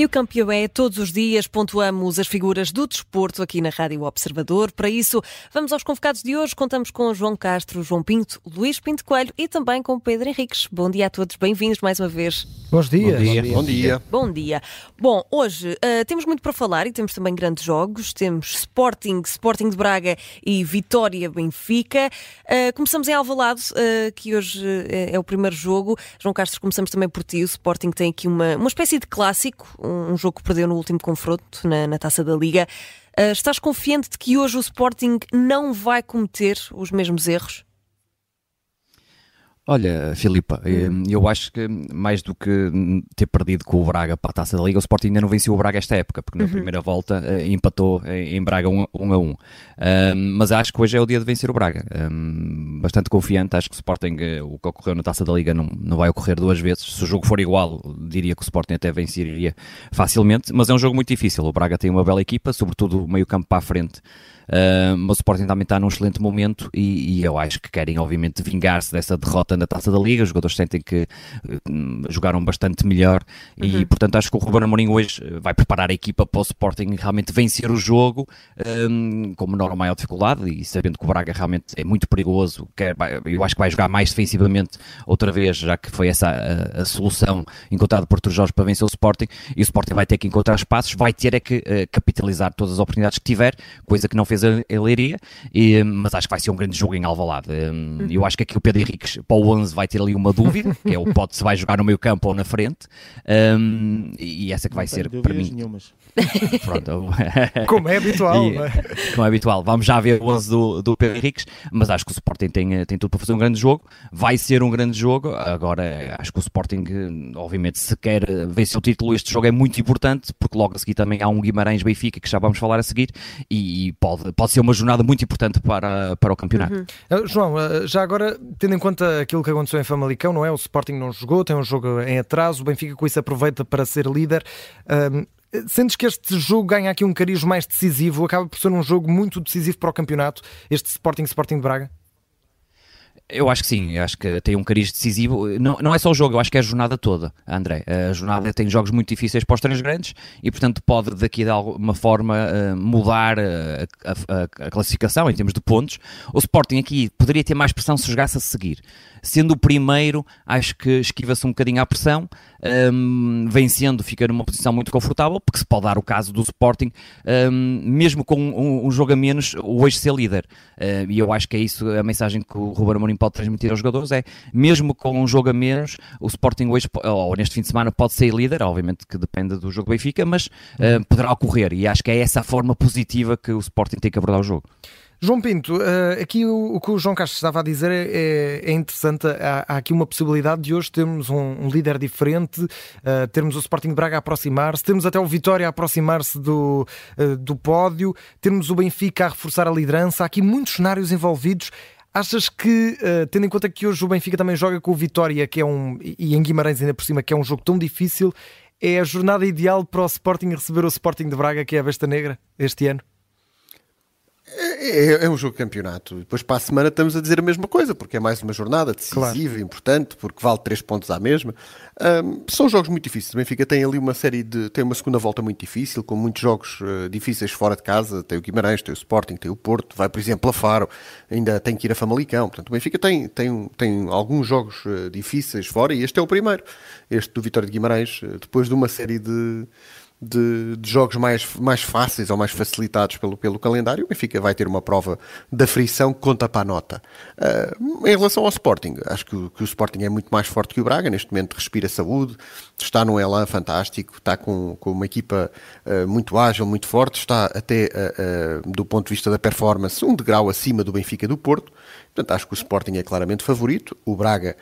E o campeão é todos os dias, pontuamos as figuras do desporto aqui na Rádio Observador. Para isso, vamos aos convocados de hoje. Contamos com João Castro, João Pinto, Luís Pinto Coelho e também com Pedro Henriques. Bom dia a todos, bem-vindos mais uma vez. Bons dias. Bom dia. Bom dia. Bom dia. Bom, hoje uh, temos muito para falar e temos também grandes jogos. Temos Sporting, Sporting de Braga e Vitória Benfica. Uh, começamos em Alvalade, uh, que hoje é o primeiro jogo. João Castro, começamos também por ti. O Sporting tem aqui uma, uma espécie de clássico, um jogo que perdeu no último confronto na, na Taça da Liga. Uh, estás confiante de que hoje o Sporting não vai cometer os mesmos erros? Olha, Filipa, hum. eu acho que mais do que ter perdido com o Braga para a Taça da Liga, o Sporting ainda não venceu o Braga esta época, porque na uhum. primeira volta uh, empatou em Braga 1 um, um a 1. Um. mas acho que hoje é o dia de vencer o Braga. Bastante confiante, acho que o Sporting, o que ocorreu na Taça da Liga, não, não vai ocorrer duas vezes. Se o jogo for igual, diria que o Sporting até venceria facilmente, mas é um jogo muito difícil. O Braga tem uma bela equipa, sobretudo o meio-campo para a frente. Uh, mas o Sporting também está num excelente momento e, e eu acho que querem, obviamente, vingar-se dessa derrota na taça da Liga. Os jogadores sentem que uh, jogaram bastante melhor uhum. e, portanto, acho que o Ruben Amorim hoje vai preparar a equipa para o Sporting realmente vencer o jogo um, com menor ou maior dificuldade e sabendo que o Braga realmente é muito perigoso. Quer, eu acho que vai jogar mais defensivamente outra vez, já que foi essa a, a solução encontrada por Artur Jorge para vencer o Sporting e o Sporting vai ter que encontrar espaços, vai ter é que uh, capitalizar todas as oportunidades que tiver, coisa que não fez a, a Leiria, e, mas acho que vai ser um grande jogo em Alvalade. Um, uhum. Eu acho que aqui o Pedro Henriques para o 11 vai ter ali uma dúvida, que é o pode se vai jogar no meio campo ou na frente, um, e essa que vai ser para mim. Nenhumas. Pronto. como é habitual. E, é? Como é habitual. Vamos já ver o 11 do, do Pedro Henriques, mas acho que o Sporting tem, tem tudo para fazer um grande jogo. Vai ser um grande jogo. Agora, acho que o Sporting, obviamente, se quer vencer o título, este jogo é muito importante, porque logo a seguir também há um Guimarães-Benfica, que já vamos falar a seguir, e, e pode, pode ser uma jornada muito importante para, para o campeonato. Uhum. Uh, João, uh, já agora, tendo em conta aquilo que aconteceu em Famalicão, não é? O Sporting não jogou, tem um jogo em atraso, o Benfica com isso aproveita para ser líder. Uh, Sentes que este jogo ganha aqui um cariz mais decisivo? Acaba por ser um jogo muito decisivo para o campeonato, este Sporting Sporting de Braga? Eu acho que sim, eu acho que tem um cariz decisivo. Não, não é só o jogo, eu acho que é a jornada toda, André. A jornada tem jogos muito difíceis para os três grandes e, portanto, pode daqui de alguma forma eh, mudar a, a, a, classificação em termos de pontos. O Sporting aqui poderia ter mais pressão se jogasse a seguir. Sendo o primeiro, acho que esquiva-se um bocadinho à pressão, um, vencendo fica numa posição muito confortável, porque se pode dar o caso do Sporting, um, mesmo com um, um, jogo a menos, hoje ser líder. E eu acho que é isso a mensagem que o Ruben Amorim pode transmitir aos jogadores, é mesmo com um jogo a menos, o Sporting hoje, ou neste fim de semana, pode ser líder, obviamente que depende do jogo Benfica, mas poderá ocorrer, e acho que é essa a forma positiva que o Sporting tem que abordar o jogo. João Pinto, uh, aqui o, o, que o João Castro estava a dizer é, é, é interessante. Há, há, aqui uma possibilidade de hoje termos um, um líder diferente, uh, termos o Sporting de Braga a aproximar-se, termos até o Vitória a aproximar-se do, uh, do pódio, termos o Benfica a reforçar a liderança. Há aqui muitos cenários envolvidos. Achas que, tendo em conta que hoje o Benfica também joga com o Vitória, que é um, e em Guimarães ainda por cima, que é um jogo tão difícil, é a jornada ideal para o Sporting receber o Sporting de Braga, que é a Besta Negra, este ano? É, é, um jogo de campeonato. Depois para a semana estamos a dizer a mesma coisa, porque é mais uma jornada decisiva, claro. importante, porque vale 3 pontos à mesma. Um, são jogos muito difíceis. O Benfica tem ali uma série de. tem uma segunda volta muito difícil, com muitos jogos uh, difíceis fora de casa. Tem o Guimarães, tem o Sporting, tem o Porto, vai, por exemplo, a Faro, ainda tem que ir a Famalicão. Portanto, o Benfica tem, tem, tem alguns jogos uh, difíceis fora e este é o primeiro. Este do Vitória de Guimarães, uh, depois de uma série de de, de, jogos mais, mais fáceis ou mais facilitados pelo, pelo calendário, o Benfica vai ter uma prova da frição que conta para a nota. Uh, em relação ao Sporting, acho que, que, o Sporting é muito mais forte que o Braga, neste momento respira saúde, está num elan fantástico, está com, com uma equipa uh, muito ágil, muito forte, está até uh, do ponto de vista da performance um degrau acima do Benfica do Porto, portanto acho que o Sporting é claramente favorito, o Braga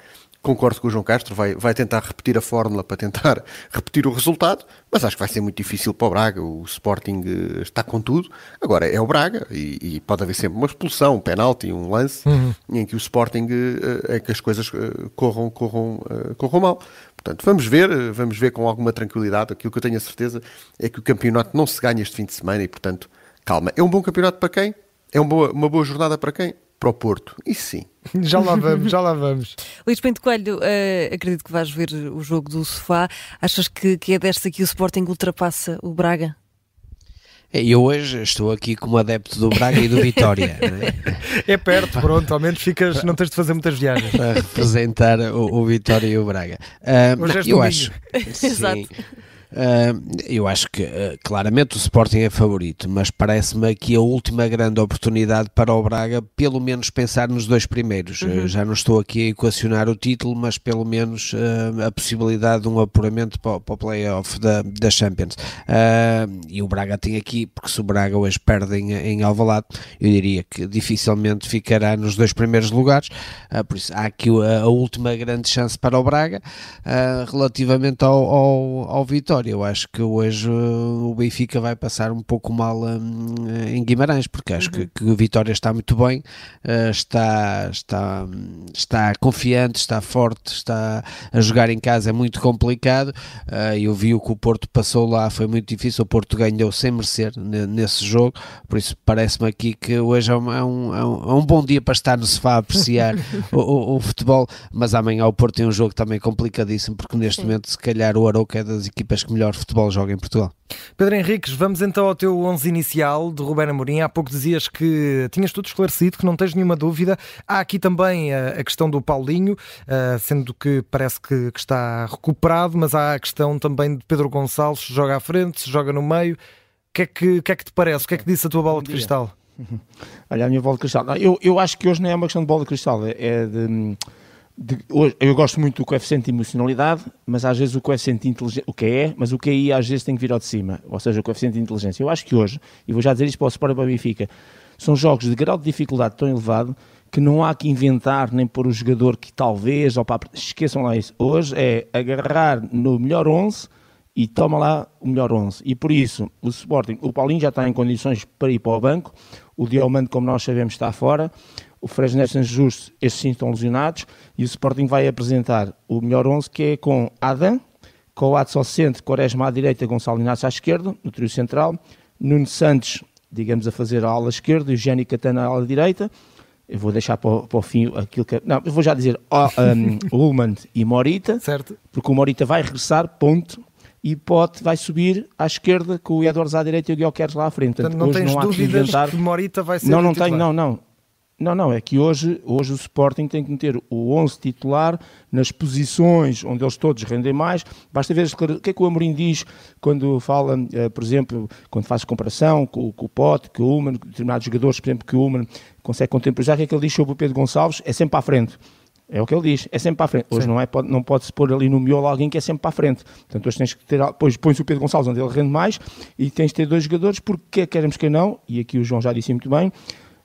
concordo com o João Castro, vai, vai tentar repetir a fórmula para tentar repetir o resultado, mas acho que vai ser muito difícil para o Braga. O Sporting eh, está com tudo. Agora é o Braga e, e pode haver sempre uma expulsão, um penalti, um lance uhum. em que o Sporting é que as coisas corram, corram, corram mal. Portanto, vamos ver, vamos ver com alguma tranquilidade. Aquilo que eu tenho a certeza é que o campeonato não se ganha este fim de semana e, portanto, calma. É um bom campeonato para quem? É uma boa, uma boa jornada para quem? Para o Porto. Isso sim. Já lá vamos, já lá vamos. Luís Pinto Coelho, uh, acredito que vais ver o jogo do sofá. Achas que, que é desta que o Sporting ultrapassa o Braga? É, eu hoje estou aqui como adepto do Braga e do Vitória. é? é? perto, pronto, ao menos ficas, não tens de fazer muitas viagens. Para representar o, o Vitória e o Braga. Uh, não, eu acho. Exato. Uh, eu acho que uh, claramente o Sporting é favorito, mas parece-me aqui a última grande oportunidade para o Braga, pelo menos pensar nos dois primeiros. Uhum. Uh, já não estou aqui a equacionar o título, mas pelo menos a possibilidade de um apuramento para, para o playoff da, da Champions. e o Braga tem aqui, porque se o Braga hoje perde em, em Alvalade, eu diria que dificilmente ficará nos dois primeiros lugares. por isso há aqui a, a, última grande chance para o Braga relativamente ao, ao, ao Vitória vitória. Eu acho que hoje uh, o Benfica vai passar um pouco mal um, em Guimarães, porque acho uhum. que, que o Vitória está muito bem, uh, está, está, está confiante, está forte, está a jogar em casa, é muito complicado. Uh, eu vi o que o Porto passou lá, foi muito difícil. O Porto ganhou sem merecer nesse jogo, por isso parece-me aqui que hoje é um, é um, é um, é bom dia para estar no sofá a apreciar o, o, o, futebol, mas amanhã o Porto tem um jogo também complicadíssimo, porque neste Sim. momento, se calhar, o Arouca é das equipas que melhor futebol joga em Portugal. Pedro Henriques, vamos então ao teu 11 inicial de Ruben Amorim. Há pouco dizias que tinhas tudo esclarecido, que não tens nenhuma dúvida. Há aqui também a, questão do Paulinho, eh, sendo que parece que, está recuperado, mas há a questão também de Pedro Gonçalves, se joga à frente, se joga no meio. O que é que, que, é que te parece? O que é que disse a tua bola de cristal? Olha, a minha bola de cristal. Eu, eu acho que hoje não é uma questão de bola de cristal, é de de, hoje, eu gosto muito do coeficiente de emocionalidade, mas às vezes o coeficiente de inteligência, o que é, mas o que aí às vezes tem que vir ao de cima, ou seja, o coeficiente de inteligência. Eu acho que hoje, e vou já dizer isto para o Sport para o Benfica, são jogos de grau de dificuldade tão elevado que não há que inventar nem pôr o jogador que talvez, ou para, esqueçam lá isso. Hoje é agarrar no melhor 11 e toma lá o melhor 11. E por isso, o Sporting, o Paulinho já está em condições para ir para o banco, o Diomante, como nós sabemos, está fora o Fresnel San Justo, esses sim estão lesionados, e o Sporting vai apresentar o melhor 11, que é com Adam, com o Adson ao centro, Quaresma à direita, Gonçalo Inácio à esquerda, no trio central, Nuno Santos, digamos, a fazer a ala esquerda, e o Jenny Catana à ala direita, eu vou deixar para o, para o, fim aquilo que. Não, eu vou já dizer um, Ullman e Morita, certo. porque o Morita vai regressar, ponto, e Pote vai subir à esquerda com o Edwards à direita e o Guilherme lá à frente. Portanto, não tens não dúvidas que Morita vai ser Não, não tenho, não, não. Não, não, é que hoje, hoje o Sporting tem que meter o 11 titular nas posições onde eles todos rendem mais. Basta ver o que é que o Amorim diz quando fala, uh, por exemplo, quando faz comparação com, com o Pote, com o Uman, determinados jogadores, por exemplo, que o Uman consegue contemporizar, o que é que ele diz sobre o Pedro Gonçalves? É sempre para a frente. É o que ele diz, é sempre para a frente. Hoje não, é, pode, não pode-se pôr ali no miolo alguém que é sempre para a frente. Portanto, hoje tens que ter, depois põe-se o Pedro Gonçalves onde ele rende mais e tens de ter dois jogadores, porque queremos que não, e aqui o João já disse muito bem,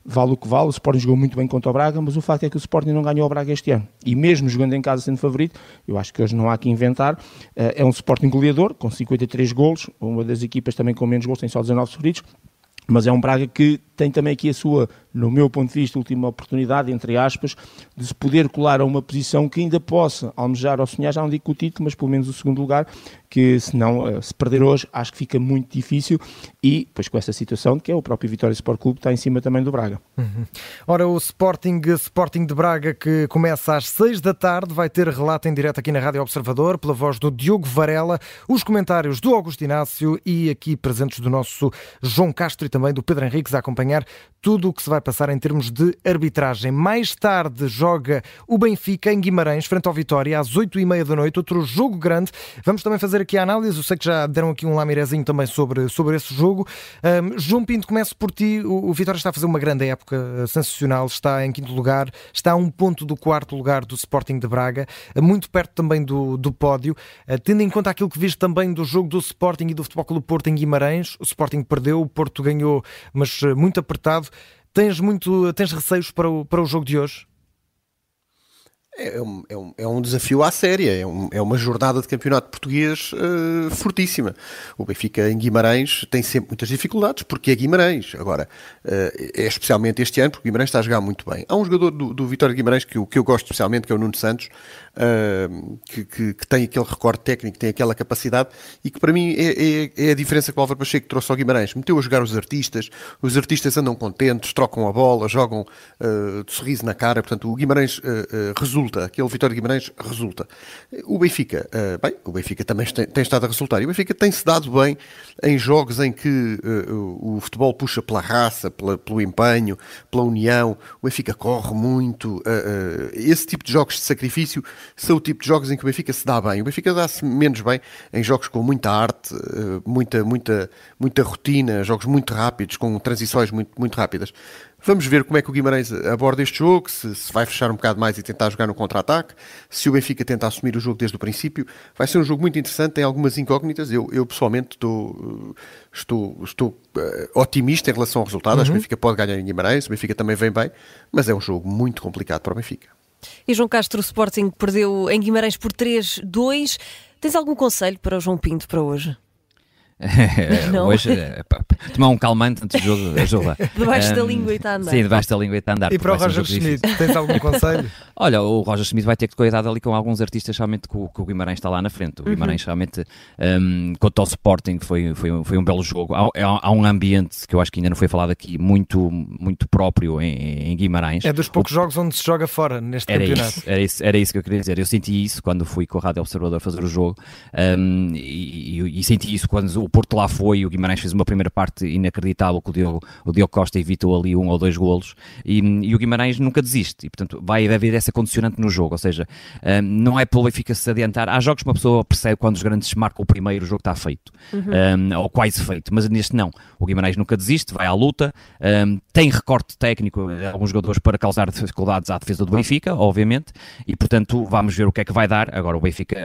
vale o que vale, o Sporting jogou muito bem contra o Braga, mas o facto é que o Sporting não ganhou o Braga este ano. E mesmo jogando em casa sendo favorito, eu acho que hoje não há que inventar, eh, é um Sporting goleador, com 53 golos, uma das equipas também com menos golos, tem só 19 favoritos, mas é um Braga que tem também aqui a sua, no meu ponto de vista, última oportunidade, entre aspas, de se poder colar a uma posição que ainda possa almejar ou sonhar, já não digo o título, mas pelo menos o segundo lugar, que se não, eh, se perder hoje, acho que fica muito difícil e, pois com essa situação, que é o próprio Vitória Sport Clube, está em cima também do Braga. Uhum. Ora, o Sporting, Sporting de Braga, que começa às 6 da tarde, vai ter relato em direto aqui na Rádio Observador, pela voz do Diogo Varela, os comentários do Augusto Inácio e aqui presentes do nosso João Castro e também do Pedro Henriques a acompanhar tudo o que se vai passar em termos de arbitragem. Mais tarde joga o Benfica em Guimarães, frente ao Vitória, às 8 e meia da noite, outro jogo grande. Vamos também fazer aqui a análise, eu sei que já deram aqui um lamirezinho também sobre, sobre esse jogo. Um, João Pinto, começo por ti. O, o, Vitória está a fazer uma grande época, uh, sensacional, está em quinto lugar, está a um ponto do quarto lugar do Sporting de Braga, uh, muito perto também do, do pódio. Uh, tendo em conta aquilo que viste também do jogo do Sporting e do Futebol Clube Porto em Guimarães, o Sporting perdeu, o Porto ganhou, mas muito apertado. Tens muito, tens receios para o, para o jogo de hoje? É um, é, um, é um desafio à séria, é, um, é uma jornada de campeonato português uh, fortíssima. O Benfica em Guimarães tem sempre muitas dificuldades, porque é Guimarães. Agora, uh, é especialmente este ano, porque Guimarães está a jogar muito bem. Há um jogador do, do Vitória Guimarães que, que eu gosto especialmente, que é o Nuno Santos, uh, que, que, que, tem aquele recorde técnico, tem aquela capacidade e que para mim é, é, é a diferença que o Álvaro Pacheco trouxe ao Guimarães. Meteu a jogar os artistas, os artistas andam contentes, trocam a bola, jogam de sorriso na cara, portanto o Guimarães uh, resulta, aquele Vitória Guimarães resulta. O Benfica, bem, o Benfica também tem, tem, estado a resultar e o Benfica tem-se dado bem em jogos em que o futebol puxa pela raça, pela, pelo empenho, pela união, o Benfica corre muito, esse tipo de jogos de sacrifício são o tipo de jogos em que o Benfica se dá bem. O Benfica dá-se menos bem em jogos com muita arte, eh, muita, muita, muita rotina, jogos muito rápidos, com transições muito, muito rápidas. Vamos ver como é que o Guimarães aborda este jogo, se, se vai fechar um bocado mais e tentar jogar no contra-ataque, se o Benfica tenta assumir o jogo desde o princípio. Vai ser um jogo muito interessante, tem algumas incógnitas. Eu, eu pessoalmente estou, estou, estou uh, otimista em relação ao resultado. Uhum. Acho que o uhum. Benfica pode ganhar em Guimarães, o Benfica também vem bem, mas é um jogo muito complicado para o Benfica. E João Castro, o Sporting perdeu em Guimarães por 3-2. Tens algum conselho para o João Pinto para hoje? Não. Hoje, é, tomar um calmante antes do jogo ajuda. debaixo um, da língua e está a andar. Sim, debaixo da língua e está a andar. E para o Roger Schmidt, tens algum conselho? Olha, o Roger Schmidt vai ter que cuidar ali com alguns artistas, realmente, que o, que o Guimarães está lá na frente. O Guimarães, uhum. realmente, um, quanto ao Sporting, foi, foi, foi um belo jogo. Há, há, um ambiente que eu acho que ainda não foi falado aqui, muito, muito próprio em, em Guimarães. É dos poucos o, jogos onde se joga fora neste era campeonato. Isso, era, isso, era isso que eu queria dizer. Eu senti isso quando fui com o Rádio Observador fazer o jogo um, e, e, e, senti isso quando o Porto lá foi e o Guimarães fez uma primeira parte inacreditável que o Diogo, o Diogo Costa evitou ali um ou dois golos e, e o Guimarães nunca desiste e portanto vai haver essa condicionante no jogo, ou seja, um, não é pelo Benfica se adiantar, há jogos que uma pessoa percebe quando os grandes marcam o primeiro, o jogo está feito, uhum. um, ou quase feito, mas neste não, o Guimarães nunca desiste, vai à luta, um, tem recorte técnico, alguns jogadores para causar dificuldades à defesa do Benfica, obviamente, e portanto vamos ver o que é que vai dar, agora o Benfica,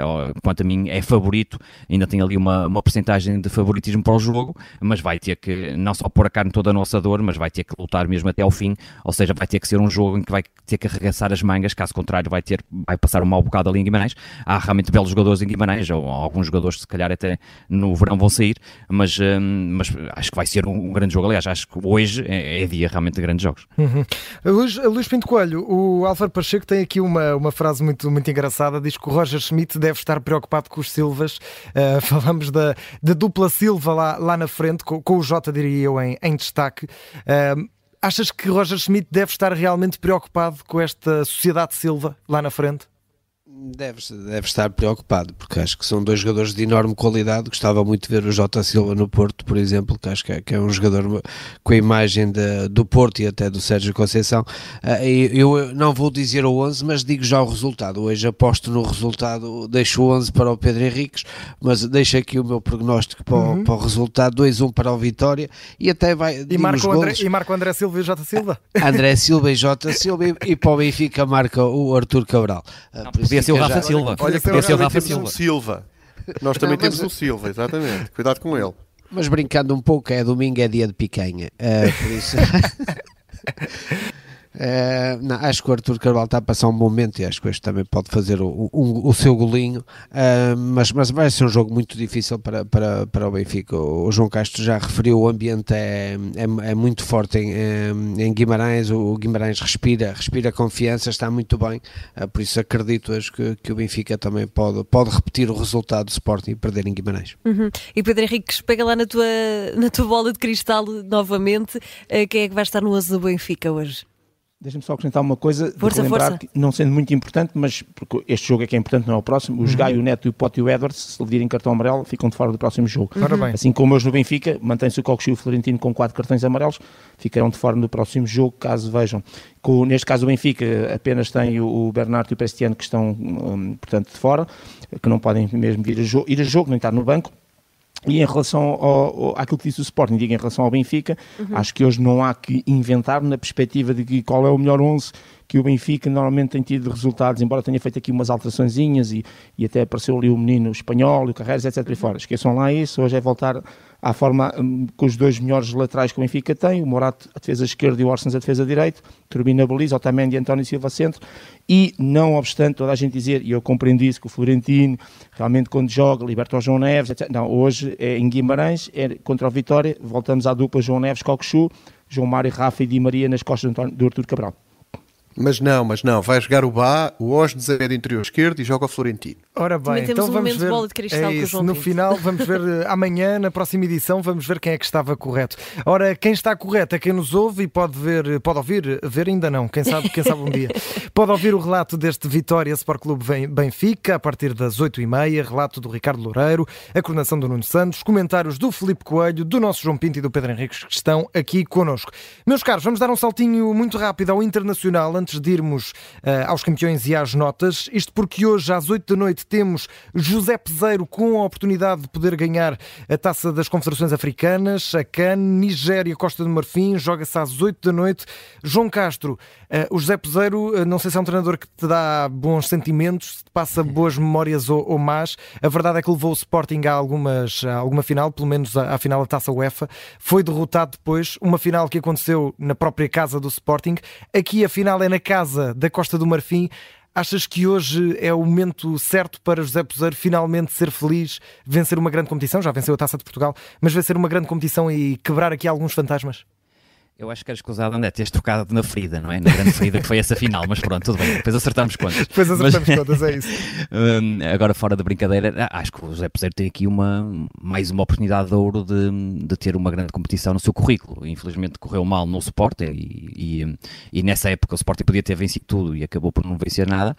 quanto a mim, é favorito, ainda tem ali uma, uma porcentagem de favoritismo para o jogo, mas vai ter que não só pôr a carne toda a nossa dor, mas vai ter que lutar mesmo até ao fim, ou seja, vai ter que ser um jogo em que vai ter que arregaçar as mangas, caso contrário vai ter, vai passar um mau bocado ali em Guimarães. Há realmente belos jogadores em Guimarães, ou alguns jogadores se calhar até no verão vão sair, mas, hum, mas acho que vai ser um, grande jogo. Aliás, acho que hoje é, é dia realmente de grandes jogos. Uhum. Luís, Luís Pinto Coelho, o Álvaro Pacheco tem aqui uma, uma frase muito, muito engraçada, diz que o Roger Schmidt deve estar preocupado com os Silvas. Uh, falamos da, da dupla Silva lá, lá na frente, com, com o Jota, diria eu, em, em destaque. Uh, achas que Roger Schmidt deve estar realmente preocupado com esta sociedade Silva lá na frente? Deve, deve estar preocupado, porque acho que são dois jogadores de enorme qualidade. Gostava muito de ver o Jota Silva no Porto, por exemplo, que acho que é, que é um jogador com a imagem de, do Porto e até do Sérgio Conceição. Uh, eu não vou dizer o 11, mas digo já o resultado. Hoje aposto no resultado, deixo o 11 para o Pedro Henriques, mas deixo aqui o meu prognóstico para, uhum. o, para o resultado: 2-1 para o Vitória e até vai. E marca, André, e marca o André Silva e Jota Silva? André Silva e Jota Silva e, e para o Benfica marca o Arthur Cabral. Uh, não, podia ser o Rafa já... Silva. Olha, podia ser o Rafa Silva. Um Silva. Nós também não, temos um Silva, exatamente. Cuidado com ele. Mas brincando um pouco, é domingo, é dia de picanha. Uh, por isso. Uh, não, acho que o Arthur Carvalho está a passar um bom momento e acho que este também pode fazer o, o, seu golinho, uh, mas, mas vai ser um jogo muito difícil para, para, para o Benfica. O, João Castro já referiu, o ambiente é, é, é muito forte em, em, Guimarães, o Guimarães respira, respira confiança, está muito bem, uh, por isso acredito acho que, que o Benfica também pode, pode repetir o resultado do Sporting e perder em Guimarães. Uhum. E Pedro Henrique, pega lá na tua, na tua bola de cristal novamente, quem é que vai estar no 11 do Benfica hoje? Deixa-me só acrescentar uma coisa, força, lembrar força. que, não sendo muito importante, mas porque este jogo é que é importante, não é o próximo, os uhum. Gaio, o Neto, o Pote e o Edwards, se lhe virem cartão amarelo, ficam de fora do próximo jogo. Uhum. Assim como hoje no Benfica, mantém-se o Coco e o Florentino com quatro cartões amarelos, ficarão de fora do próximo jogo, caso vejam. Com, neste caso o Benfica apenas tem o, Bernardo e o Prestiano que estão, um, portanto, de fora, que não podem mesmo vir a jogo, ir a jogo, nem estar no banco. E em relação ao, ao, àquilo que disse o Sporting, digo em relação ao Benfica, uhum. acho que hoje não há que inventar na perspectiva de que qual é o melhor 11 que o Benfica normalmente tem tido resultados, embora tenha feito aqui umas alteraçõezinhas e, e até apareceu ali o menino espanhol, o Carreiras, etc. E fora. Esqueçam lá isso, hoje é voltar à forma um, com os dois melhores laterais que o Benfica tem, o Morato a defesa esquerda e o Orsens a defesa direita, Turbina Belize, Otamendi e António Silva centro, e não obstante toda a gente dizer, e eu compreendo isso, que o Florentino realmente quando joga, liberta o João Neves, etc. não, hoje é em Guimarães, é contra o Vitória, voltamos à dupla João Neves, Cocochu, João Mário, Rafa e Di Maria nas costas do Artur Cabral. Mas não, mas não. Vai jogar o Bá, o Osnes é do interior esquerdo e joga o Florentino. Ora bem, então um vamos ver. De cristal é isso, no final, vamos ver eh, amanhã, na próxima edição, vamos ver quem é que estava correto. Ora, quem está correto é quem nos ouve e pode ver, pode ouvir, ver ainda não, quem sabe, quem sabe um dia. Pode ouvir o relato deste Vitória Sport Clube Benfica a partir das 8h30, relato do Ricardo Loureiro, a coordenação do Nuno Santos, comentários do Felipe Coelho, do nosso João Pinto e do Pedro Henriques que estão aqui connosco. Meus caros, vamos dar um saltinho muito rápido ao Internacional antes de irmos uh, aos campeões e às notas. Isto porque hoje, às 8 da noite, temos José Peseiro com a oportunidade de poder ganhar a taça das Confederações Africanas, a CAN, Nigéria, Costa do Marfim, joga-se às 8 da noite. João Castro, uh, o José Peseiro, uh, não sei se é um treinador que te dá bons sentimentos, se te passa boas memórias ou, ou más. A verdade é que levou o Sporting a, algumas, a alguma final, pelo menos à, à final da taça UEFA. Foi derrotado depois, uma final que aconteceu na própria casa do Sporting. Aqui a final é na casa casa da Costa do Marfim. Achas que hoje é o momento certo para José Poseiro finalmente ser feliz, vencer uma grande competição? Já venceu a Taça de Portugal, mas vencer uma grande competição e quebrar aqui alguns fantasmas? Eu acho que era escusado André teres trocado na ferida, não é? Na grande ferida que foi essa final, mas pronto, tudo bem, depois acertamos contas. Depois acertamos mas, contas, é isso. Hum, agora, fora da brincadeira, acho que o José Peseiro tem aqui uma, mais uma oportunidade de ouro de, de ter uma grande competição no seu currículo. Infelizmente correu mal no Sport e, e, e, nessa época o Sporting podia ter vencido tudo e acabou por não vencer nada.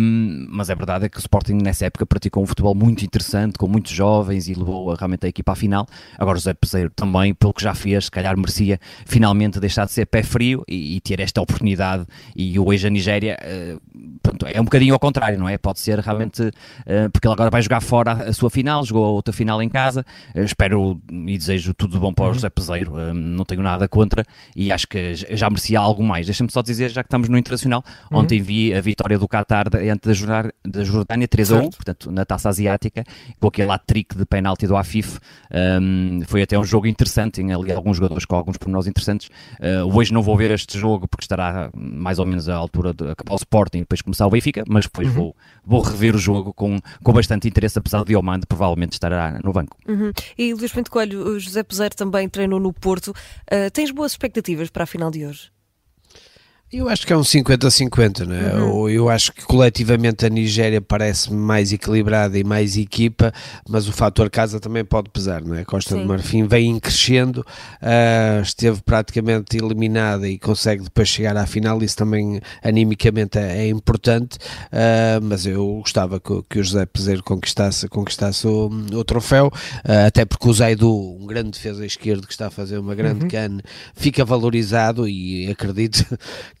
Um, mas a verdade é que o Sporting nessa época praticou um futebol muito interessante, com muitos jovens e levou realmente a equipa à final. Agora o José Peseiro também, pelo que já fez, se calhar merecia finalmente finalmente deixar de ser pé frio e, e ter esta oportunidade. E hoje a Nigéria uh, pronto, é um bocadinho ao contrário, não é? Pode ser realmente, uh, porque ele agora vai jogar fora a, a sua final, jogou a outra final em casa. Uh, espero e desejo tudo bom para o uhum. José Peseiro, não tenho nada contra e acho que já merecia algo mais. Deixa-me só dizer, já que estamos no Internacional, uhum. ontem vi a vitória do Qatar diante da, da Jordânia 3 a 1, portanto, na taça asiática, com aquele hat-trick de penalti do Afif. Um, foi até um jogo interessante, tinha ali alguns jogadores com alguns pormenores interessantes Uh, hoje não vou ver este jogo porque estará mais ou menos à altura de acabar o Sporting e depois começar o Benfica, mas depois uhum. vou, vou rever o jogo com, com bastante interesse, apesar de Diomande provavelmente estará no banco. Uhum. E Luís Pinto Coelho, o José Peseiro também treinou no Porto. Uh, tens boas expectativas para a final de hoje? Eu acho que é um 50-50, né? Uhum. Eu acho que coletivamente a Nigéria parece mais equilibrada e mais equipa, mas o fator casa também pode pesar, não é? Costa Sim. do Marfim vem crescendo, uh, esteve praticamente eliminada e consegue depois chegar à final, isso também animicamente é, é importante, uh, mas eu gostava que, que, o José Peseiro conquistasse, conquistasse o, o troféu, uh, até porque o Zaidu, um grande defesa esquerdo que está a fazer uma grande uhum. can, fica valorizado e acredito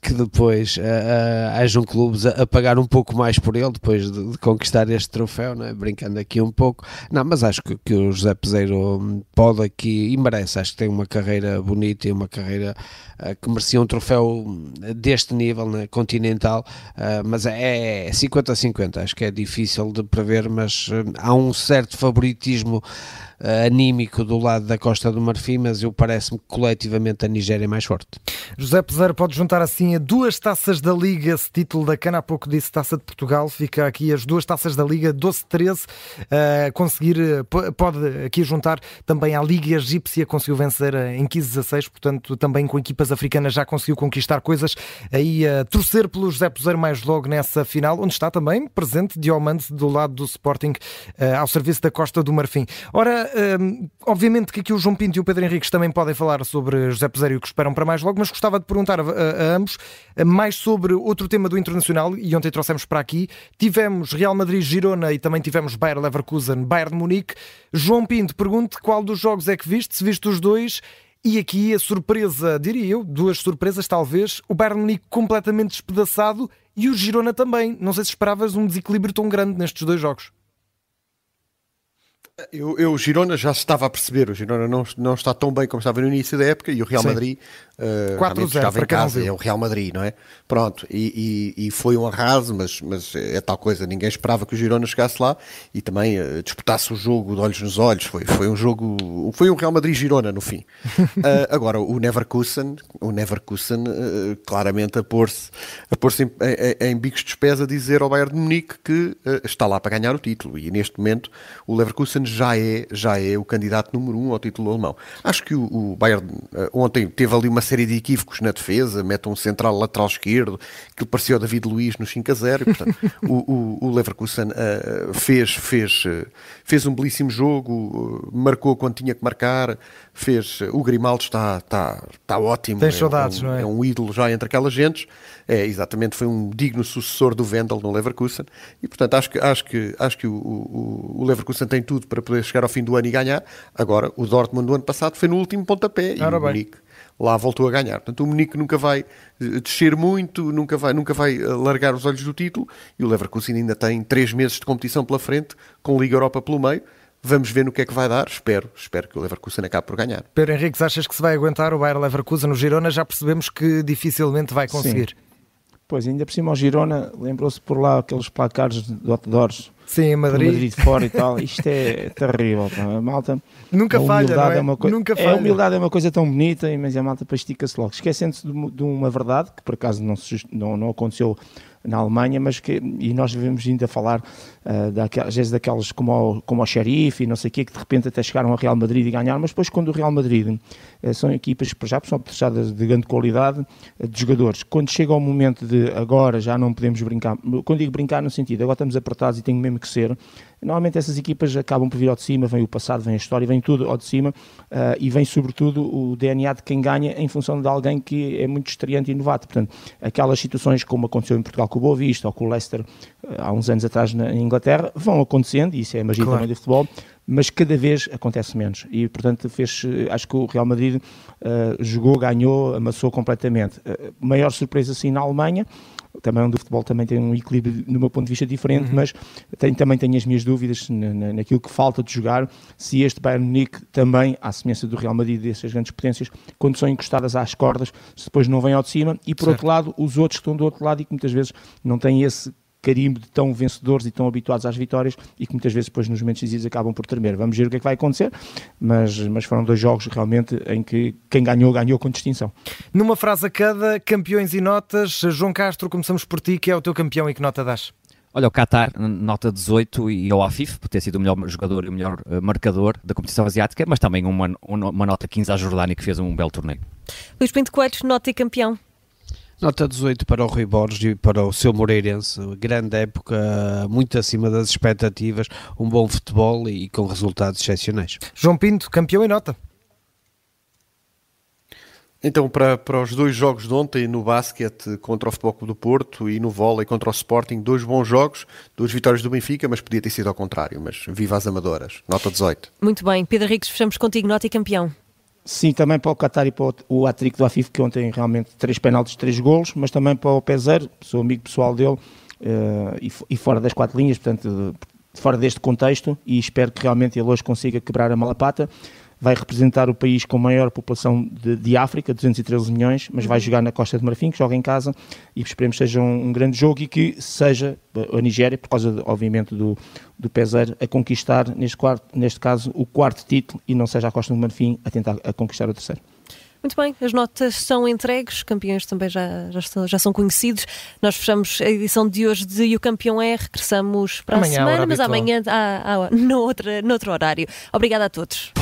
que depois uh, uh, hajam clubes a, a, pagar um pouco mais por ele depois de, de conquistar este troféu, né? brincando aqui um pouco. Não, mas acho que, que, o José Peseiro pode aqui e merece. Acho que tem uma carreira bonita e uma carreira uh, que merecia um troféu deste nível, né? continental. Uh, mas é 50-50. Acho que é difícil de prever, mas há um certo favoritismo uh, anímico do lado da Costa do Marfim, mas eu parece-me que coletivamente a Nigéria é mais forte. José Peseiro pode juntar assim a duas taças da Liga, esse título da Cana, há pouco disse Taça de Portugal, fica aqui as duas taças da Liga, 12-13, uh, conseguir, pode aqui juntar também à Liga Egípcia, conseguiu vencer em 15-16, portanto também com equipas africanas já conseguiu conquistar coisas, aí a torcer pelo José Peseiro mais logo nessa final, onde está também presente Diomande do lado do Sporting, uh, ao serviço da Costa do Marfim. Ora, obviamente que aqui o João Pinto e o Pedro Henriques também podem falar sobre José Peseiro e o que esperam para mais logo, mas gostava de perguntar a, a, a, ambos mais sobre outro tema do Internacional e ontem trouxemos para aqui. Tivemos Real Madrid-Girona e também tivemos Bayer Leverkusen-Bayern Munique. João Pinto, pergunte qual dos jogos é que viste, se viste os dois e aqui a surpresa, diria eu, duas surpresas talvez, o Bayern Munique completamente despedaçado e o Girona também. Não sei se esperavas um desequilíbrio tão grande nestes dois jogos. Eu, eu, o Girona já se estava a perceber, o Girona não, não está tão bem como estava no início da época e o Real Sim. Madrid Uh, 4-0 para em casa, é o Real Madrid, não é? Pronto, e, e, e, foi um arraso, mas, mas é tal coisa, ninguém esperava que o Girona chegasse lá e também uh, disputasse o jogo de olhos nos olhos. Foi, foi um jogo, foi um Real Madrid-Girona no fim. uh, agora, o Neverkusen, o Neverkusen uh, claramente a pôr-se a pôr em, em, em, bicos de despesa a dizer ao Bayern de Munique que está lá para ganhar o título e neste momento o Leverkusen já é, já é o candidato número um ao título alemão. Acho que o, o Bayern ontem teve ali uma série de equívocos na defesa, mete um central lateral esquerdo, que parecia o David Luiz no 5 a 0, e, portanto, o, o, o, Leverkusen uh, fez, fez, uh, fez um belíssimo jogo, uh, marcou quando tinha que marcar, fez, o Grimaldo está, está, está ótimo. Tem é, saudades, um, não é? É um ídolo já entre aquelas gentes, é, exatamente, foi um digno sucessor do Vendel no Leverkusen, e portanto acho que, acho que, acho que o, o, o Leverkusen tem tudo para poder chegar ao fim do ano e ganhar, agora o Dortmund do ano passado foi no último pontapé, e o Munique lá voltou a ganhar. Portanto, o Munique nunca vai eh, descer muito, nunca vai, nunca vai eh, largar os olhos do título e o Leverkusen ainda tem três meses de competição pela frente, com Liga Europa pelo meio. Vamos ver no que é que vai dar. Espero, espero que o Leverkusen acabe por ganhar. Pedro Henriques, achas que se vai aguentar o Bayern Leverkusen no Girona? Já percebemos que dificilmente vai conseguir. Sim. Pois, ainda por cima o Girona, lembrou-se por lá aqueles placares de outdoors Sim, em Madrid. Madrid fora e tal. Isto é terrível, pá. malta. Nunca falha, não é? é uma Nunca é, falha. A humildade é uma coisa tão bonita, mas a malta estica-se logo. Esquecendo-se de, de, uma verdade, que por acaso não, não, não aconteceu na Alemanha, mas que, e nós devemos ainda falar uh, daquelas, às vezes daquelas como o, como o Xerife e não sei o quê, que de repente até chegaram ao Real Madrid e ganharam, mas depois quando o Real Madrid uh, são equipas que já são prestadas de grande qualidade uh, de jogadores, quando chega o momento de agora já não podemos brincar, quando digo brincar no sentido, agora estamos apertados e tem mesmo que ser, Normalmente essas equipas acabam por vir ao de cima, vem o passado, vem a história, vem tudo ao de cima e vem sobretudo o DNA de quem ganha em função de alguém que é muito estreante e novato. Portanto, aquelas situações como aconteceu em Portugal com o Boa Vista ou com o Leicester há uns anos atrás na Inglaterra, vão acontecendo, e isso é a magia claro. também do futebol, mas cada vez acontece menos. E, portanto, fez, acho que o Real Madrid uh, jogou, ganhou, amassou completamente. Uh, maior surpresa, sim, na Alemanha, também onde o futebol também tem um equilíbrio, no meu ponto de vista, diferente, uhum. mas tenho, também tenho as minhas dúvidas na, na, naquilo que falta de jogar, se este Bayern Munique também, à semelhança do Real Madrid e dessas grandes potências, quando são encostadas às cordas, se depois não vem ao de cima, e por certo. outro lado, os outros que estão do outro lado e que muitas vezes não têm esse carimbo de tão vencedores e tão habituados às vitórias e que muitas vezes depois nos momentos decisivos acabam por tremer. Vamos ver o que é que vai acontecer, mas, mas foram dois jogos realmente em que quem ganhou, ganhou com distinção. Numa frase a cada, campeões e notas. João Castro, começamos por ti, que é o teu campeão e que nota das? Olha, o Qatar, nota 18 e ao Afif, por ter sido o melhor jogador e o melhor uh, marcador da competição asiática, mas também uma, uma nota 15 à Jordânia, que fez um belo torneio. Luís Pinto Coelho, nota e campeão. Nota 18 para o Rui Borges e para o seu Moreirense. Grande época, muito acima das expectativas, um bom futebol e com resultados excepcionais. João Pinto, campeão em nota. Então, para, para os dois jogos de ontem, no basquete contra o Futebol Clube do Porto e no vôlei contra o Sporting, dois bons jogos, duas vitórias do Benfica, mas podia ter sido ao contrário. Mas viva as amadoras. Nota 18. Muito bem. Pedro Ricos, fechamos contigo, nota e campeão. Sim, também para o Qatar e para o Atrico do Afif, que ontem realmente três penaltis, três golos, mas também para o Peseiro, sou amigo pessoal dele, uh, e, fora das quatro linhas, portanto, fora deste contexto, e espero que realmente ele hoje consiga quebrar a malapata vai representar o país com maior população de, de, África, 213 milhões, mas vai jogar na Costa de Marfim, que joga em casa, e esperemos que seja um, um grande jogo e que seja a Nigéria, por causa, obviamente, do, do Peseiro, a conquistar, neste, quarto, neste caso, o quarto título e não seja a Costa de Marfim a tentar a conquistar o terceiro. Muito bem, as notas são entregues, campeões também já, já, estão, já são conhecidos. Nós fechamos a edição de hoje de E o Campeão é, regressamos para amanhã, a semana, mas amanhã há, há, no, outra, no outro horário. Obrigada a todos.